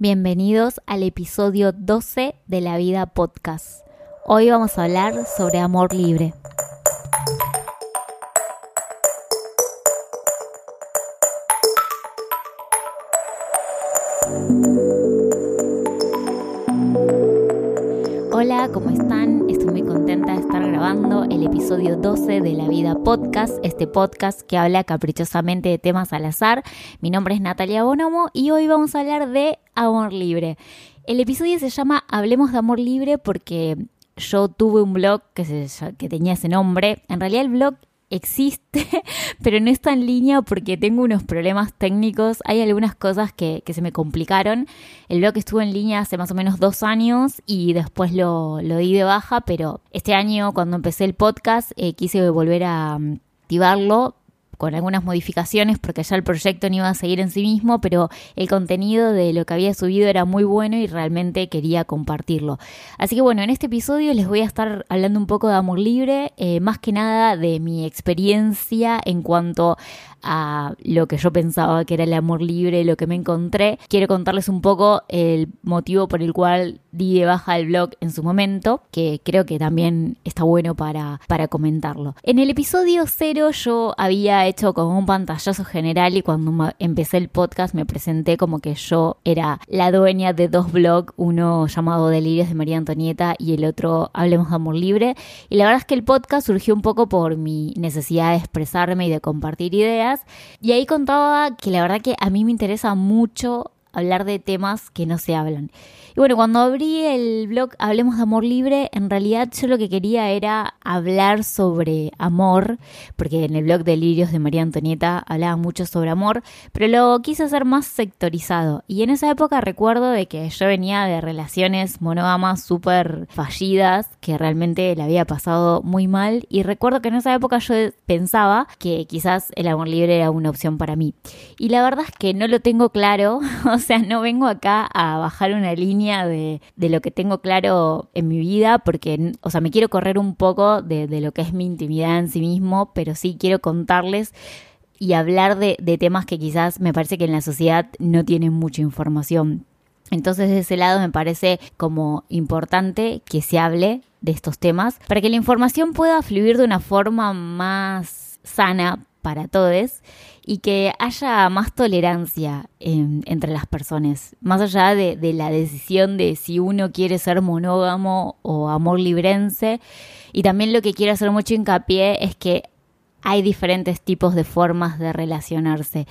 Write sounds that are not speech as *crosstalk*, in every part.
Bienvenidos al episodio 12 de La Vida Podcast. Hoy vamos a hablar sobre amor libre. Episodio 12 de La Vida Podcast, este podcast que habla caprichosamente de temas al azar. Mi nombre es Natalia Bonomo y hoy vamos a hablar de amor libre. El episodio se llama Hablemos de amor libre porque yo tuve un blog que, que tenía ese nombre. En realidad el blog existe, *laughs* pero no está en línea porque tengo unos problemas técnicos. Hay algunas cosas que, se me complicaron. El blog estuvo en línea hace más o menos dos años y después lo, lo di de baja, pero este año cuando empecé el podcast eh, quise volver a mm, activarlo con algunas modificaciones porque ya el proyecto no iba a seguir en sí mismo, pero el contenido de lo que había subido era muy bueno y realmente quería compartirlo. Así que bueno, en este episodio les voy a estar hablando un poco de amor libre, eh, más que nada de mi experiencia en cuanto a lo que yo pensaba que era el amor libre, lo que me encontré. Quiero contarles un poco el motivo por el cual di de baja el blog en su momento, que creo que también está bueno para, para comentarlo. En el episodio cero yo había hecho como un pantallazo general y cuando empecé el podcast me presenté como que yo era la dueña de dos blogs, uno llamado Delirios de María Antonieta y el otro Hablemos de Amor Libre. Y la verdad es que el podcast surgió un poco por mi necesidad de expresarme y de compartir ideas y ahí contaba que la verdad que a mí me interesa mucho hablar de temas que no se hablan. Y bueno, cuando abrí el blog Hablemos de Amor Libre, en realidad yo lo que quería era hablar sobre amor, porque en el blog de Lirios de María Antonieta hablaba mucho sobre amor, pero lo quise hacer más sectorizado. Y en esa época recuerdo de que yo venía de relaciones monógamas súper fallidas, que realmente la había pasado muy mal, y recuerdo que en esa época yo pensaba que quizás el amor libre era una opción para mí. Y la verdad es que no lo tengo claro, *laughs* o sea, no vengo acá a bajar una línea de, lo que tengo claro en mi vida, porque, o sea, me quiero correr un poco de, lo que es mi intimidad en sí mismo, pero sí quiero contarles y hablar de, de temas que quizás me parece que en la sociedad no tienen mucha información. Entonces, de ese lado me parece como importante que se hable de estos temas para que la información pueda fluir de una forma más sana para todos y que haya más tolerancia entre las personas, más allá de, de, la decisión de si uno quiere ser monógamo o amor librense. Y también lo que quiero hacer mucho hincapié es que hay diferentes tipos de formas de relacionarse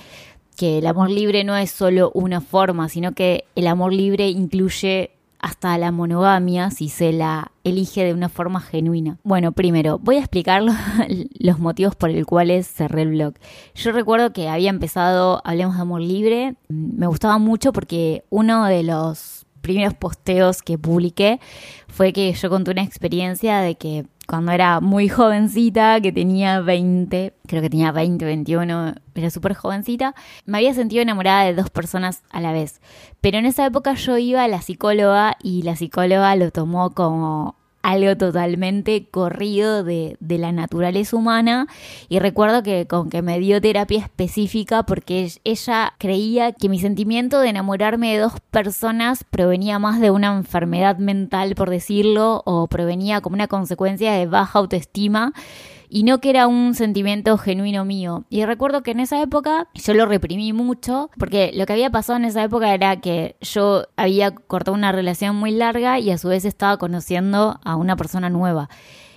que el amor libre no es solo una forma, sino que el amor libre incluye hasta la monogamia si se la elige de una forma genuina. Bueno, primero, voy a explicar *laughs* los motivos por los cuales cerré el blog. Yo recuerdo que había empezado Hablemos de Amor Libre, me gustaba mucho porque uno de los primeros posteos que publiqué fue que yo conté una experiencia de que cuando era muy jovencita, que tenía 20, creo que tenía 20, 21, era súper jovencita, me había sentido enamorada de dos personas a la vez. Pero en esa época yo iba a la psicóloga y la psicóloga lo tomó como algo totalmente corrido de, de, la naturaleza humana. Y recuerdo que con que me dio terapia específica porque ella creía que mi sentimiento de enamorarme de dos personas provenía más de una enfermedad mental por decirlo o provenía como una consecuencia de baja autoestima y no que era un sentimiento genuino mío. Y recuerdo que en esa época yo lo reprimí mucho porque lo que había pasado en esa época era que yo había cortado una relación muy larga y a su vez estaba conociendo a una persona nueva.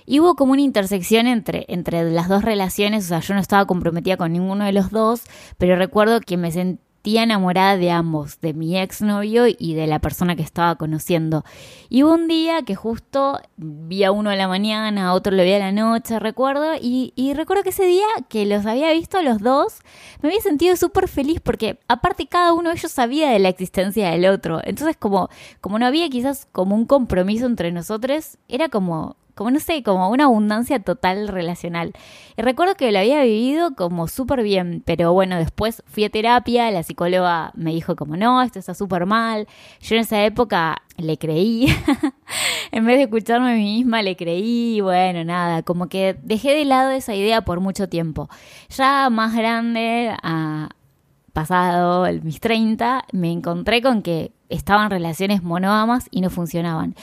Y hubo como una intersección entre, entre las dos relaciones, o sea, yo no estaba comprometida con ninguno de los dos, pero recuerdo que me sentí tía enamorada de ambos, de mi exnovio y de la persona que estaba conociendo. Y hubo un día que justo vi a uno a la mañana, a otro lo vi a la noche, recuerdo, y, y recuerdo que ese día que los había visto a los dos, me había sentido súper feliz porque aparte cada uno de ellos sabía de la existencia del otro. Entonces como, como no había quizás como un compromiso entre nosotros, era como como no sé, como una abundancia total relacional. Y recuerdo que lo había vivido como súper bien, pero bueno, después fui a terapia, la psicóloga me dijo como no, esto está súper mal. Yo en esa época le creí, *laughs* en vez de escucharme a mí misma, le creí, bueno, nada, como que dejé de lado esa idea por mucho tiempo. Ya más grande, a, pasado mis 30, me encontré con que estaban relaciones monógamas y no funcionaban.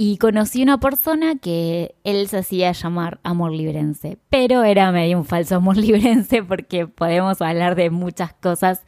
Y conocí una persona que él se hacía llamar amor librense, pero era medio un falso amor *laughs* librense porque podemos hablar de muchas cosas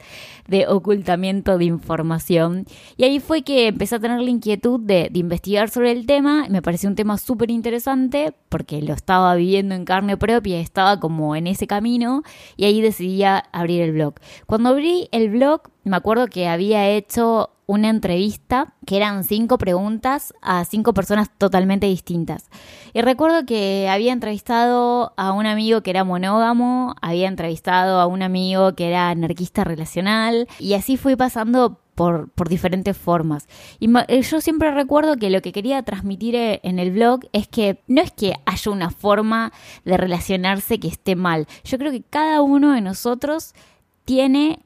de ocultamiento de información. Y ahí fue que empecé a tener la inquietud de, investigar sobre el tema. Me pareció un tema súper interesante porque lo estaba viviendo en carne propia, estaba como en ese camino y ahí decidí abrir el blog. Cuando abrí el blog, me acuerdo que había hecho una entrevista que eran cinco preguntas a cinco personas totalmente distintas. Y recuerdo que había entrevistado a un amigo que era monógamo, había entrevistado a un amigo que era anarquista relacional y así fui pasando por, por, diferentes formas. Y eh, yo siempre recuerdo que lo que quería transmitir eh, en el blog es que no es que haya una forma de relacionarse que esté mal. Yo creo que cada uno de nosotros tiene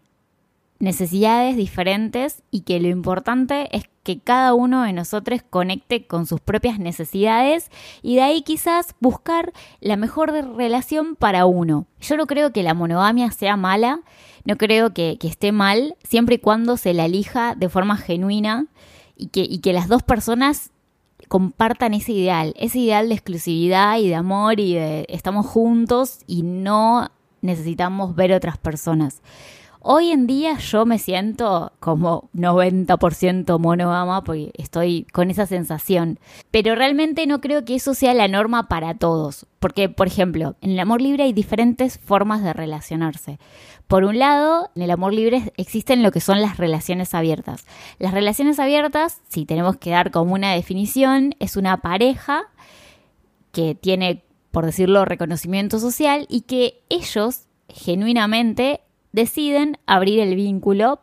necesidades diferentes y que lo importante es que cada uno de nosotros conecte con sus propias necesidades y de ahí quizás buscar la mejor relación para uno. Yo no creo que la monogamia sea mala, no creo que, esté mal, siempre y cuando se la elija de forma genuina y que, y que las dos personas compartan ese ideal, ese ideal de exclusividad y de amor y de estamos juntos y no necesitamos ver otras personas. Hoy en día yo me siento como 90% monógama porque estoy con esa sensación. Pero realmente no creo que eso sea la norma para todos. Porque, por ejemplo, en el amor libre hay diferentes formas de relacionarse. Por un lado, en el amor libre existen lo que son las relaciones abiertas. Las relaciones abiertas, si tenemos que dar como una definición, es una pareja que tiene, por decirlo, reconocimiento social y que ellos genuinamente deciden abrir el vínculo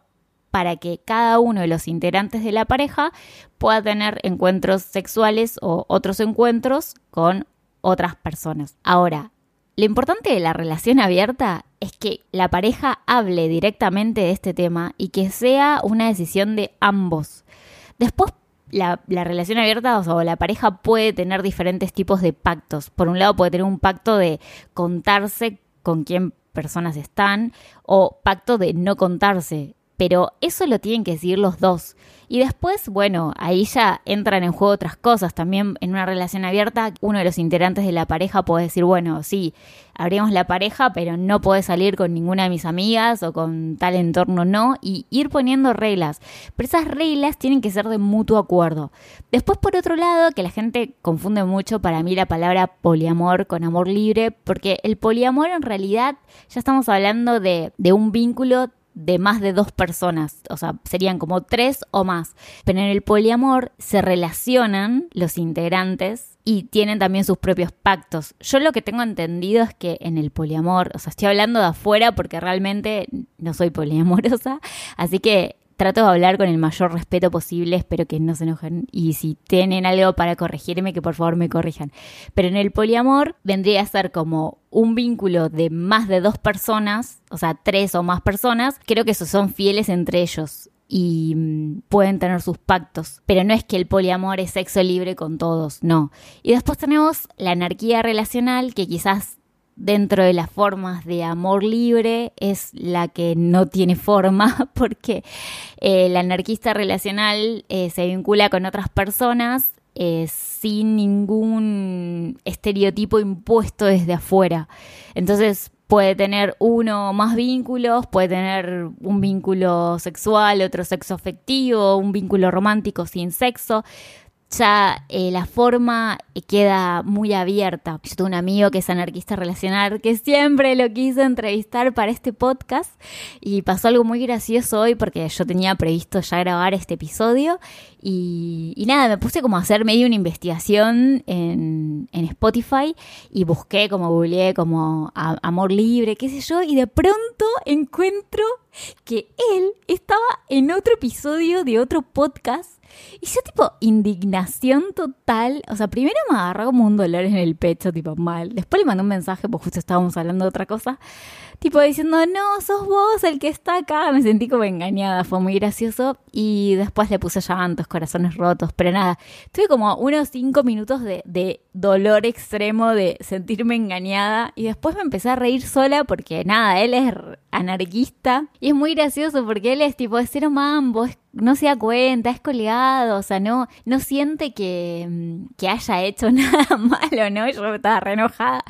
para que cada uno de los integrantes de la pareja pueda tener encuentros sexuales o otros encuentros con otras personas. Ahora, lo importante de la relación abierta es que la pareja hable directamente de este tema y que sea una decisión de ambos. Después, la, relación abierta o la pareja puede tener diferentes tipos de pactos. Por un lado, puede tener un pacto de contarse con quién personas están, o pacto de no contarse, pero eso lo tienen que decir los dos. Y después, bueno, ahí ya entran en juego otras cosas. También en una relación abierta, uno de los integrantes de la pareja puede decir, bueno, sí, abrimos la pareja, pero no puede salir con ninguna de mis amigas o con tal entorno no, y ir poniendo reglas. Pero esas reglas tienen que ser de mutuo acuerdo. Después, por otro lado, que la gente confunde mucho para mí la palabra poliamor con amor libre, porque el poliamor en realidad ya estamos hablando de, de un vínculo de más de dos personas, o sea, serían como tres o más. Pero en el poliamor se relacionan los integrantes y tienen también sus propios pactos. Yo lo que tengo entendido es que en el poliamor, o sea, estoy hablando de afuera porque realmente no soy poliamorosa, *laughs* así que trato de hablar con el mayor respeto posible, espero que no se enojen y si tienen algo para corregirme, que por favor me corrijan. Pero en el poliamor vendría a ser como un vínculo de más de dos personas, o sea, tres o más personas, creo que son fieles entre ellos y mm, pueden tener sus pactos. Pero no es que el poliamor es sexo libre con todos, no. Y después tenemos la anarquía relacional, que quizás dentro de las formas de amor libre es la que no tiene forma *laughs* porque eh, el anarquista relacional eh, se vincula con otras personas eh, sin ningún estereotipo impuesto desde afuera. Entonces puede tener uno o más vínculos, puede tener un vínculo sexual, otro sexo afectivo, un vínculo romántico sin sexo ya eh, la forma queda muy abierta. Yo tengo un amigo que es anarquista relacional que siempre lo quise entrevistar para este podcast y pasó algo muy gracioso hoy porque yo tenía previsto ya grabar este episodio y, nada, me puse como a hacer medio una investigación en, en Spotify y busqué como googleé como amor libre, qué sé yo, y de pronto encuentro que él estaba en otro episodio de otro podcast y yo tipo, indignación total. O sea, primero me agarró como un dolor en el pecho, tipo mal. Después le mandé un mensaje, porque justo estábamos hablando de otra cosa. Tipo diciendo, no, sos vos el que está acá. Me sentí como engañada, fue muy gracioso. Y después le puse llantos, corazones rotos. Pero nada, tuve como unos cinco minutos de, de dolor extremo de sentirme engañada y después me empecé a reír sola porque nada, él es anarquista y es muy gracioso porque él es tipo de cero mambo, es no se da cuenta, es colgado, o sea, no, no siente que, mm, que haya hecho *laughs* nada malo, ¿no? Yo estaba re enojada.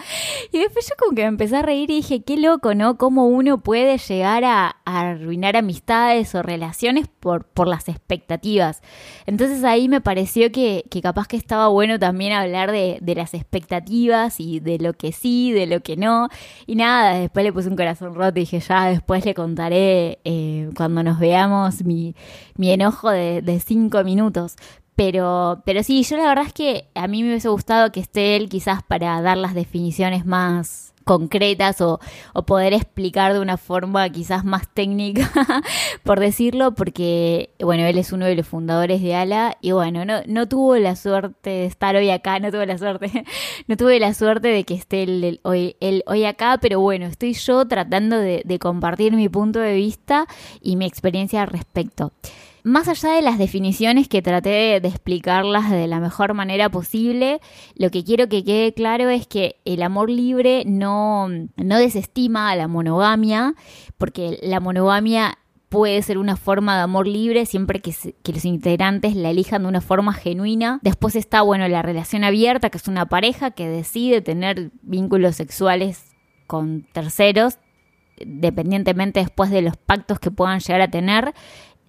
Y después yo como que me empecé a reír y dije, qué loco, ¿no? Cómo uno puede llegar a, arruinar amistades o relaciones por, por las expectativas. Entonces ahí me pareció que, que capaz que estaba bueno también hablar de, de, las expectativas y de lo que sí, de lo que no. Y nada, después le puse un corazón roto y dije, ya, después le contaré eh, cuando nos veamos mi mi enojo de, cinco minutos. Pero, pero sí, yo la verdad es que a mí me hubiese gustado que esté él quizás para dar las definiciones más concretas o, poder explicar de una forma quizás más técnica, *laughs* por decirlo, porque, bueno, él es uno de los fundadores de ALA y bueno, no, tuvo la suerte de estar hoy acá, no tuve la suerte, *laughs* no tuve la suerte de que esté él, hoy, hoy acá, pero bueno, estoy yo tratando de compartir mi punto de vista y mi experiencia al respecto. Más allá de las definiciones que traté de, explicarlas de la mejor manera posible, lo que quiero que quede claro es que el amor libre no, no desestima a la monogamia, porque la monogamia puede ser una forma de amor libre siempre que, que, los integrantes la elijan de una forma genuina. Después está, bueno, la relación abierta, que es una pareja que decide tener vínculos sexuales con terceros, dependientemente después de los pactos que puedan llegar a tener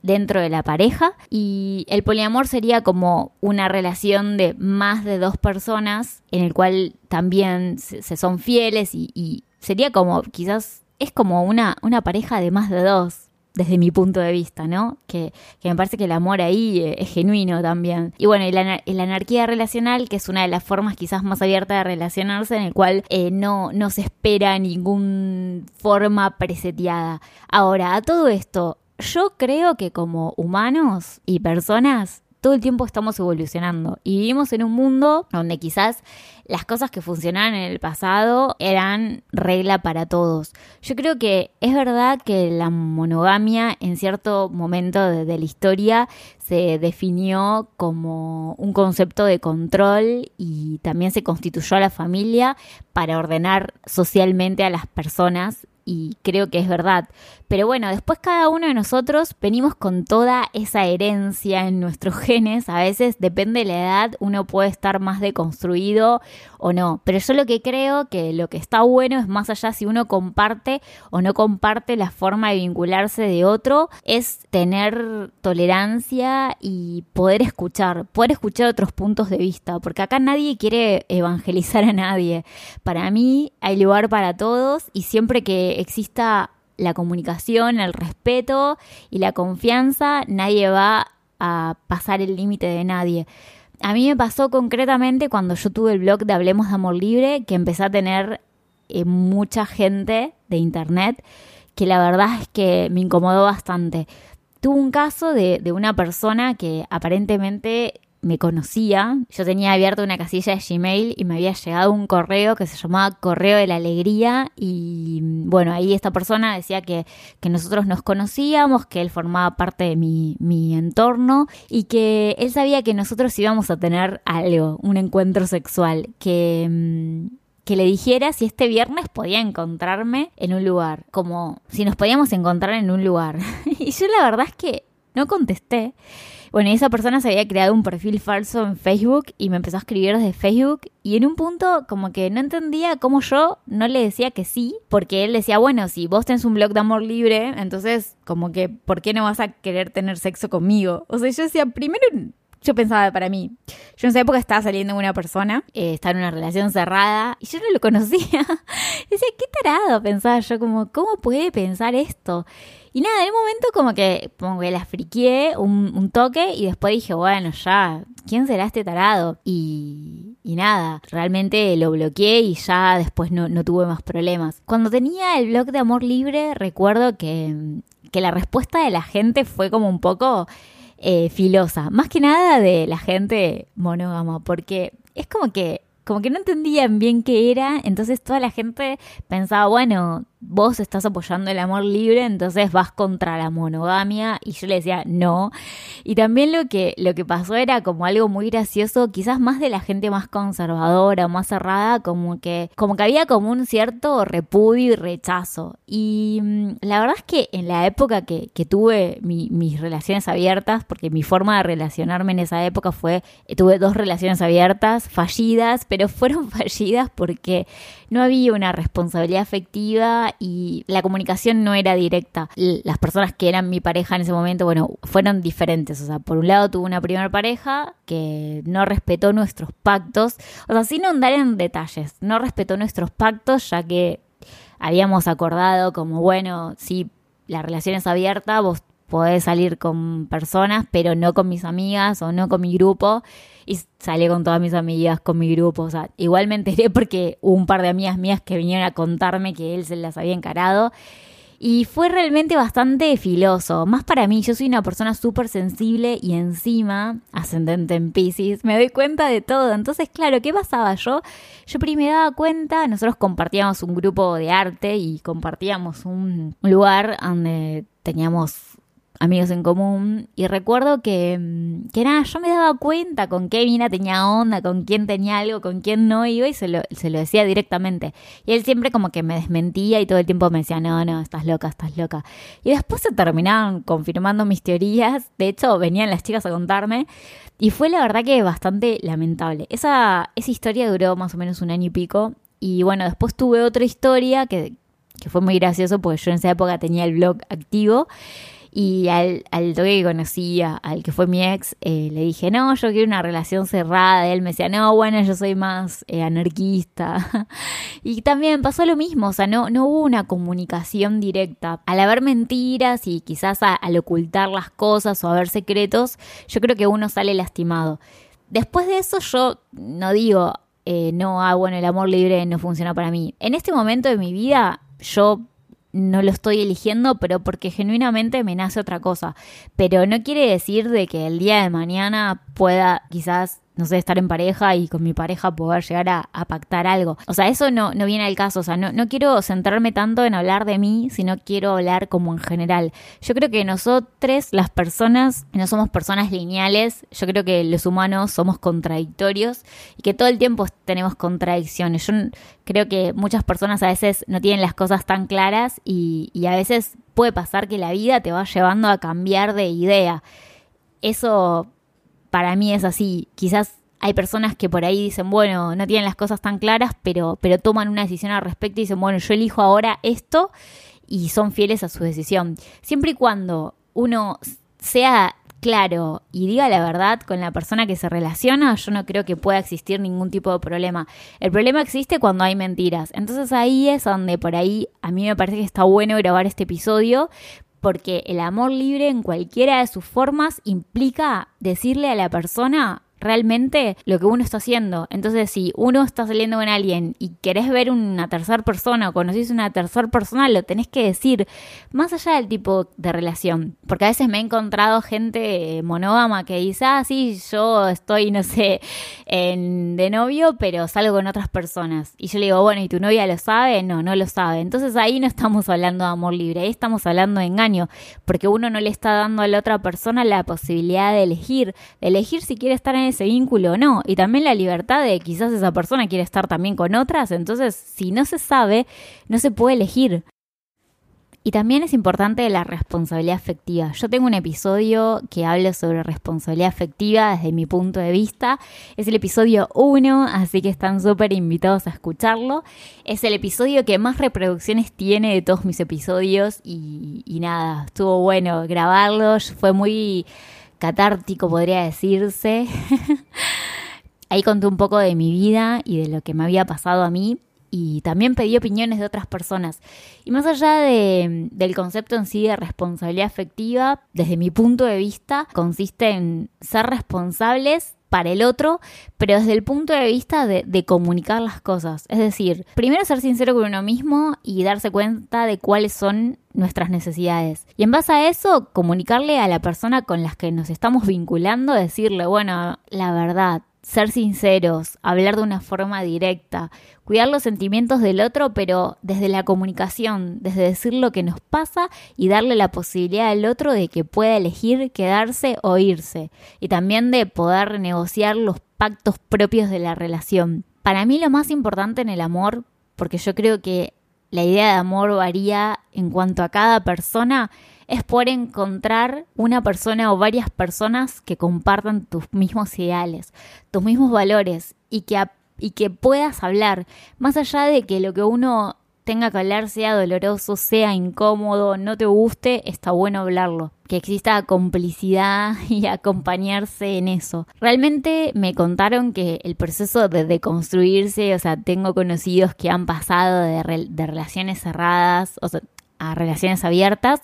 dentro de la pareja y el poliamor sería como una relación de más de dos personas en el cual también se, son fieles y, sería como quizás es como una, una pareja de más de dos desde mi punto de vista, ¿no? Que, me parece que el amor ahí eh, es genuino también. Y bueno, y la, anarquía relacional, que es una de las formas quizás más abiertas de relacionarse, en el cual eh, no, no se espera ninguna forma preseteada. Ahora, a todo esto, yo creo que como humanos y personas todo el tiempo estamos evolucionando y vivimos en un mundo donde quizás las cosas que funcionaban en el pasado eran regla para todos. Yo creo que es verdad que la monogamia en cierto momento de, la historia se definió como un concepto de control y también se constituyó a la familia para ordenar socialmente a las personas y creo que es verdad. Pero bueno, después cada uno de nosotros venimos con toda esa herencia en nuestros *laughs* genes. A veces depende de la edad, uno puede estar más deconstruido o no. Pero yo lo que creo que lo que está bueno es más allá si uno comparte o no comparte la forma de vincularse de otro, es tener tolerancia y poder escuchar, poder escuchar otros puntos de vista. Porque acá nadie quiere evangelizar a nadie. Para mí hay lugar para todos y siempre que exista la comunicación, el respeto y la confianza, nadie va a pasar el límite de nadie. A mí me pasó concretamente cuando yo tuve el blog de Hablemos de Amor Libre, que empecé a tener eh, mucha gente de internet, que la verdad es que me incomodó bastante. Tuve un caso de, de una persona que aparentemente me conocía. Yo tenía abierta una casilla de Gmail y me había llegado un correo que se llamaba Correo de la Alegría y bueno, ahí esta persona decía que, que nosotros nos conocíamos, que él formaba parte de mi, mi entorno y que él sabía que nosotros íbamos a tener algo, un encuentro sexual, que mm, que le dijera si este viernes podía encontrarme en un lugar, como si nos podíamos encontrar en un lugar. *laughs* y yo la verdad es que no contesté. Bueno, esa persona se había creado un perfil falso en Facebook y me empezó a escribir desde Facebook y en un punto como que no entendía cómo yo no le decía que sí, porque él decía, bueno, si vos tenés un blog de amor libre, entonces como que, ¿por qué no vas a querer tener sexo conmigo? O sea, yo decía, primero yo pensaba para mí, yo en esa época estaba saliendo con una persona, eh, estaba en una relación cerrada y yo no lo conocía. *laughs* decía, qué tarado, pensaba yo, como, ¿cómo puede pensar esto? Y nada, en un momento como que, como que la friqué un, toque y después dije, bueno, ya, ¿quién será este tarado? Y, y nada, realmente lo bloqueé y ya después no, no tuve más problemas. Cuando tenía el blog de amor libre, recuerdo que, que la respuesta de la gente fue como un poco eh, filosa. Más que nada de la gente monógama, porque es como que como que no entendían bien qué era, entonces toda la gente pensaba, bueno, vos estás apoyando el amor libre, entonces vas contra la monogamia. Y yo le decía, no. Y también lo que, lo que pasó era como algo muy gracioso, quizás más de la gente más conservadora o más cerrada, como que, como que había como un cierto repudio y rechazo. Y mm, la verdad es que en la época que, que tuve mis relaciones abiertas, porque mi forma de relacionarme en esa época fue, tuve dos relaciones abiertas, fallidas, pero fueron *laughs* fallidas porque no había una responsabilidad afectiva y la comunicación no era directa. Las personas que eran mi pareja en ese momento, bueno, fueron diferentes. O sea, por un lado tuve una primera pareja que no respetó nuestros pactos, o sea, sin andar en detalles, no respetó nuestros pactos ya que habíamos acordado como, bueno, si la relación es abierta, vos podés salir con personas, pero no con mis amigas o no con mi grupo y salí con todas mis amigas, con mi grupo. O sea, igual me enteré porque hubo un par de amigas mías que vinieron a contarme que él se las había encarado. Y fue realmente bastante filoso. Más para mí, yo soy una persona súper sensible y encima, ascendente en Pisces, me doy cuenta de todo. Entonces, claro, ¿qué pasaba? Yo, yo primero me daba cuenta, nosotros compartíamos un grupo de arte y compartíamos un lugar donde teníamos amigos en común y recuerdo que, mm, que nada, yo me daba cuenta con qué mina tenía onda, con quién tenía algo, con quién no iba y se lo, se lo decía directamente. Y él siempre como que me desmentía y todo el tiempo me decía, no, no, estás loca, estás loca. Y después se terminaban confirmando mis teorías, de hecho venían las chicas a contarme y fue la verdad que bastante lamentable. Esa, esa historia duró más o menos un año y pico y bueno, después tuve otra historia que, que fue muy gracioso porque yo en esa época tenía el blog activo y al, al toque que conocía, al que fue mi ex, eh, le dije, no, yo quiero una relación cerrada. Y él me decía, no, bueno, yo soy más eh, anarquista. *laughs* y también pasó lo mismo, o sea, no, no hubo una comunicación directa. Al haber mentiras y quizás al ocultar las cosas o haber secretos, yo creo que uno sale lastimado. Después de eso yo no digo, eh, no, ah, bueno, el amor libre no funciona para mí. En este momento de mi vida, yo no lo estoy eligiendo, pero porque genuinamente me nace otra cosa. Pero no quiere decir de que el día de mañana pueda quizás no sé, estar en pareja y con mi pareja poder llegar a, pactar algo. O sea, eso no, no viene al caso. O sea, no, no quiero centrarme tanto en hablar de mí, sino quiero hablar como en general. Yo creo que nosotros, las personas, no somos personas lineales. Yo creo que los humanos somos contradictorios y que todo el tiempo tenemos contradicciones. Yo creo que muchas personas a veces no tienen las cosas tan claras y, y a veces puede pasar que la vida te va llevando a cambiar de idea. Eso para mí es así. Quizás hay personas que por ahí dicen, bueno, no tienen las cosas tan claras, pero, pero toman una decisión al respecto y dicen, bueno, yo elijo ahora esto y son fieles a su decisión. Siempre y cuando uno sea claro y diga la verdad con la persona que se relaciona, yo no creo que pueda existir ningún tipo de problema. El problema existe cuando hay mentiras. Entonces ahí es donde por ahí a mí me parece que está bueno grabar este episodio porque el amor libre en cualquiera de sus formas implica decirle a la persona realmente lo que uno está haciendo. Entonces, si uno está saliendo con alguien y querés ver una tercera persona o conocís una tercera persona, lo tenés que decir, más allá del tipo de relación. Porque a veces me he encontrado gente monógama que dice, ah, sí, yo estoy, no sé, en, de novio, pero salgo con otras personas. Y yo le digo, bueno, ¿y tu novia lo sabe? No, no lo sabe. Entonces ahí no estamos hablando de amor libre, ahí estamos hablando de engaño, porque uno no le está dando a la otra persona la posibilidad de elegir, de elegir si quiere estar en ese vínculo o no. Y también la libertad de quizás esa persona quiere estar también con otras. Entonces, si no se sabe, no se puede elegir. Y también es importante la responsabilidad afectiva. Yo tengo un episodio que habla sobre responsabilidad afectiva desde mi punto de vista. Es el episodio 1, así que están súper invitados a escucharlo. Es el episodio que más reproducciones tiene de todos mis episodios y, y nada, estuvo bueno grabarlo. Fue muy catártico, podría decirse. *laughs* Ahí conté un poco de mi vida y de lo que me había pasado a mí y también pedí opiniones de otras personas. Y más allá del concepto en sí de responsabilidad afectiva, desde mi punto de vista, consiste en ser responsables para el otro, pero desde el punto de vista de, comunicar las cosas. Es decir, primero ser sincero con uno mismo y darse cuenta de cuáles son nuestras necesidades. Y en base a eso, comunicarle a la persona con las que nos estamos vinculando, decirle, bueno, la verdad, ser sinceros, hablar de una forma directa, cuidar los sentimientos del otro, pero desde la comunicación, desde decir lo que nos pasa y darle la posibilidad al otro de que pueda elegir quedarse o irse, y también de poder negociar los pactos propios de la relación. Para mí lo más importante en el amor, porque yo creo que la idea de amor varía en cuanto a cada persona, es poder encontrar una persona o varias personas que compartan tus mismos ideales, tus mismos valores y que, y que puedas hablar, más allá de que lo que uno tenga que hablar sea doloroso, sea incómodo, no te guste, está bueno hablarlo. Que exista complicidad *laughs* y acompañarse en eso. Realmente me contaron que el proceso de deconstruirse, o sea, tengo conocidos que han pasado de, de relaciones cerradas, a relaciones abiertas,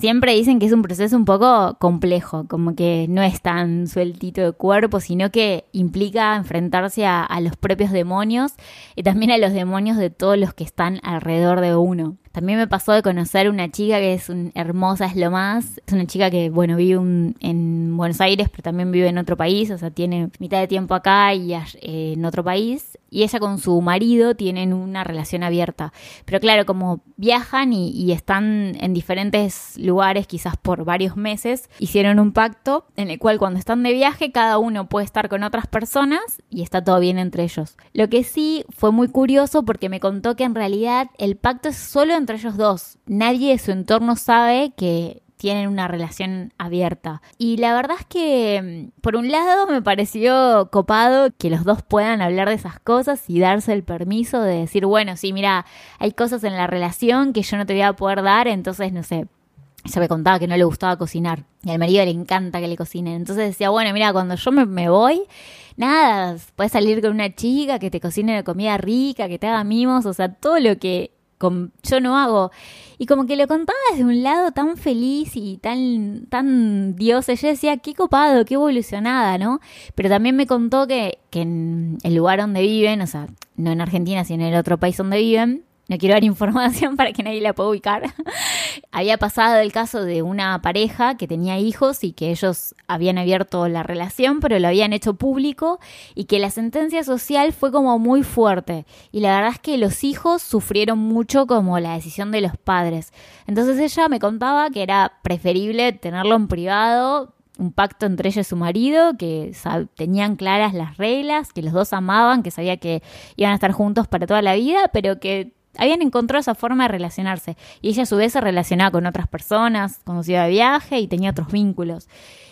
siempre dicen que es un proceso un poco complejo, como que no es tan sueltito de cuerpo, sino que implica enfrentarse a, los propios demonios y también a los demonios de todos los que están alrededor de uno. También me pasó de conocer una chica que es un, hermosa, es lo más. Es una chica que, bueno, vive en Buenos Aires, pero también vive en otro país, o sea, tiene mitad de tiempo acá y eh, en otro país y ella con su marido tienen una relación abierta. Pero claro, como viajan y, están en diferentes lugares, quizás por varios meses, hicieron un pacto en el cual cuando están de viaje cada uno puede estar con otras personas y está todo bien entre ellos. Lo que sí fue muy curioso porque me contó que en realidad el pacto es solo entre ellos dos. Nadie de su entorno sabe que tienen una relación abierta. Y la verdad es que, mm, por un lado, me pareció copado que los dos puedan hablar de esas cosas y darse el permiso de decir, bueno, sí, mira, hay cosas en la relación que yo no te voy a poder dar, entonces, no sé, ella me contaba que no le gustaba cocinar y al marido le encanta que le cocinen. Entonces decía, bueno, mira, cuando yo me, me voy, nada, puedes salir con una chica que te cocine comida rica, que te haga mimos, o sea, todo lo que yo no hago. Y como que lo contaba desde un lado tan feliz y tan, tan Dios. Ella decía, qué copado, qué evolucionada, ¿no? Pero también me contó que, que en el lugar donde viven, o sea, no en Argentina, sino en el otro país donde viven, no quiero dar *laughs* información para que nadie la pueda ubicar, *laughs* había pasado el caso de una pareja que tenía hijos y que ellos habían abierto la relación, pero lo habían hecho público y que la sentencia social fue como muy fuerte. Y la verdad es que los hijos sufrieron mucho como la decisión de los padres. Entonces ella me contaba que era preferible tenerlo en privado, un pacto entre ella y su marido, que tenían claras las reglas, que los dos amaban, que sabía que iban a estar juntos para toda la vida, pero que habían encontrado esa forma de relacionarse. Y ella a su vez se relacionaba con otras personas, conocía de viaje y tenía otros vínculos.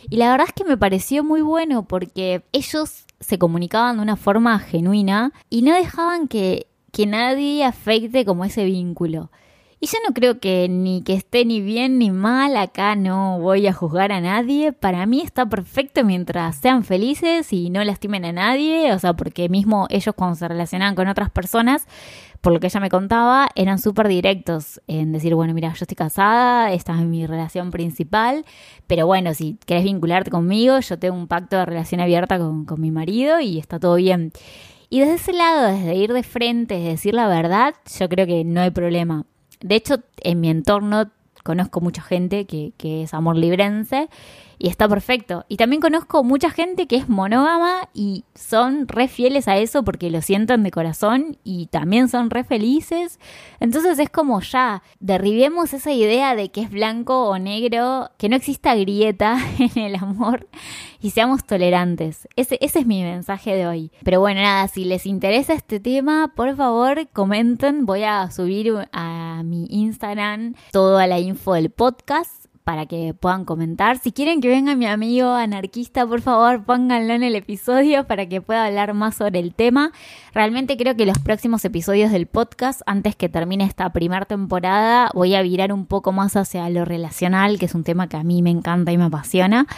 Y la verdad es que me pareció muy bueno porque ellos se comunicaban de una forma genuina y no dejaban que, que nadie afecte como ese vínculo. Y yo no creo que ni que esté ni bien ni mal, acá no voy a juzgar a nadie. Para mí está perfecto mientras sean felices y no lastimen a nadie. O sea, porque mismo ellos cuando se relacionaban con otras personas, por lo que ella me contaba, eran súper directos en decir, bueno, mira, yo estoy casada, esta es mi relación principal, pero bueno, si querés vincularte conmigo, yo tengo un pacto de relación abierta con, con mi marido y está todo bien. Y desde ese lado, desde ir de frente, desde decir la verdad, yo creo que no hay problema. De hecho, en mi entorno conozco mucha gente que, que es amor librense y está perfecto. Y también conozco mucha gente que es monógama y son re fieles a eso porque lo sienten de corazón y también son re felices. Entonces es como ya, derribemos esa idea de que es blanco o negro, que no exista grieta *laughs* en el amor y seamos tolerantes. Ese, ese es mi mensaje de hoy. Pero bueno, nada, si les interesa este tema, por favor comenten. Voy a subir a mi Instagram toda la info del podcast para que puedan comentar. Si quieren que venga mi amigo anarquista, por favor pónganlo en el episodio para que pueda hablar más sobre el tema. Realmente creo que los próximos episodios del podcast, antes que termine esta primera temporada, voy a virar un poco más hacia lo relacional, que es un tema que a mí me encanta y me apasiona.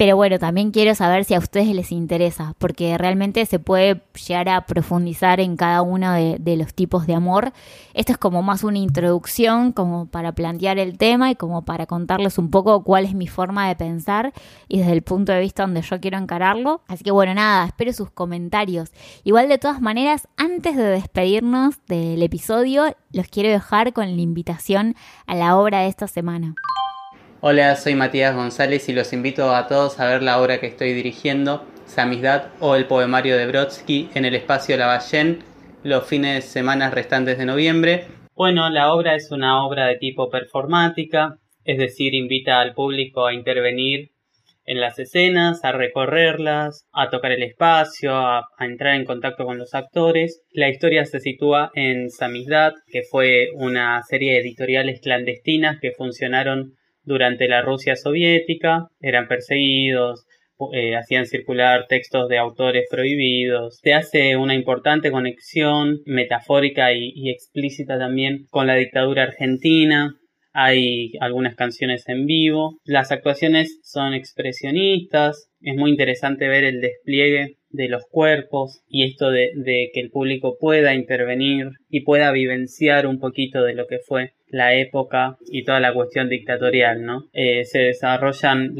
Pero bueno, también quiero saber si a ustedes les interesa, porque realmente se puede llegar a profundizar en cada uno de, los tipos de amor. Esto es como más una introducción, como para plantear el tema y como para contarles un poco cuál es mi forma de pensar y desde el punto de vista donde yo quiero encararlo. Así que bueno, nada, espero sus comentarios. Igual de todas maneras, antes de despedirnos del episodio, los quiero dejar con la invitación a la obra de esta semana. Hola, soy Matías González y los invito a todos a ver la obra que estoy dirigiendo. Samizdat o el poemario de Brodsky en el espacio Lavallén los fines de semana restantes de noviembre. Bueno, la obra es una obra de tipo performática, es decir, invita al público a intervenir en las escenas, a recorrerlas, a tocar el espacio, a, entrar en contacto con los actores. La historia se sitúa en Samizdat, que fue una serie de editoriales clandestinas que funcionaron durante la Rusia soviética, eran perseguidos, eh, hacían circular textos de autores prohibidos. Se hace una importante conexión metafórica y explícita también con la dictadura argentina, hay algunas canciones en vivo, las actuaciones son expresionistas, es muy interesante ver el despliegue de los cuerpos y esto de, que el público pueda intervenir y pueda vivenciar un poquito de lo que fue la época y toda la cuestión dictatorial, ¿no? Eh, se desarrollan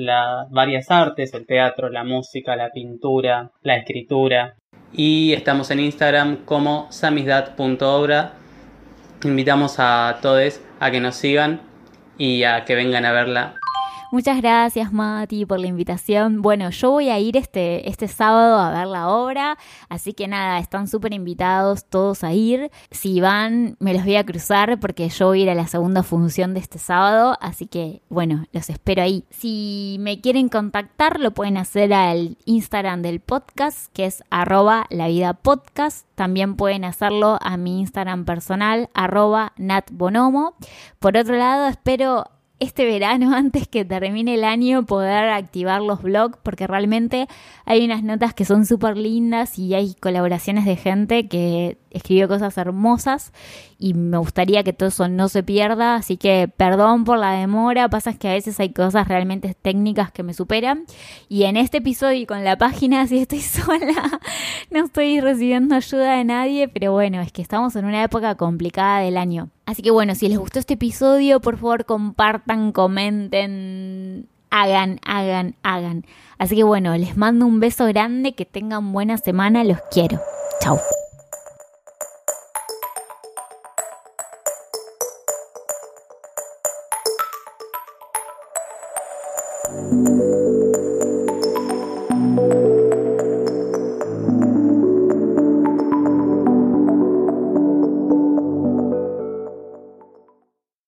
varias artes, el teatro, la música, la pintura, la escritura. Y estamos en Instagram como samizdat.obra. Invitamos a todos a que nos sigan y a que vengan a verla Muchas gracias Mati por la invitación. Bueno, yo voy a ir este, este sábado a ver la obra, así que nada, están súper invitados todos a ir. Si van, me los voy a cruzar porque yo voy a ir a la segunda función de este sábado, así que bueno, los espero ahí. Si me quieren contactar, lo pueden hacer al Instagram del podcast, que es arroba la vida. También pueden hacerlo a mi Instagram personal, arroba natbonomo. Por otro lado, espero este verano, *laughs* antes que termine el año, poder activar los blogs, porque realmente hay unas notas que son súper lindas y hay colaboraciones de gente que escribió cosas hermosas y me gustaría que todo eso no se pierda, así que perdón por la demora, pasa que a veces hay cosas realmente técnicas que me superan. Y en este episodio y con la página *laughs* si estoy sola, no estoy recibiendo ayuda de nadie, pero bueno, es que estamos en una época complicada del año. Así que bueno, si les gustó este episodio, por favor compartan, comenten, hagan, hagan, hagan. Así que bueno, les mando un beso grande, que tengan buena semana, los quiero. Chao.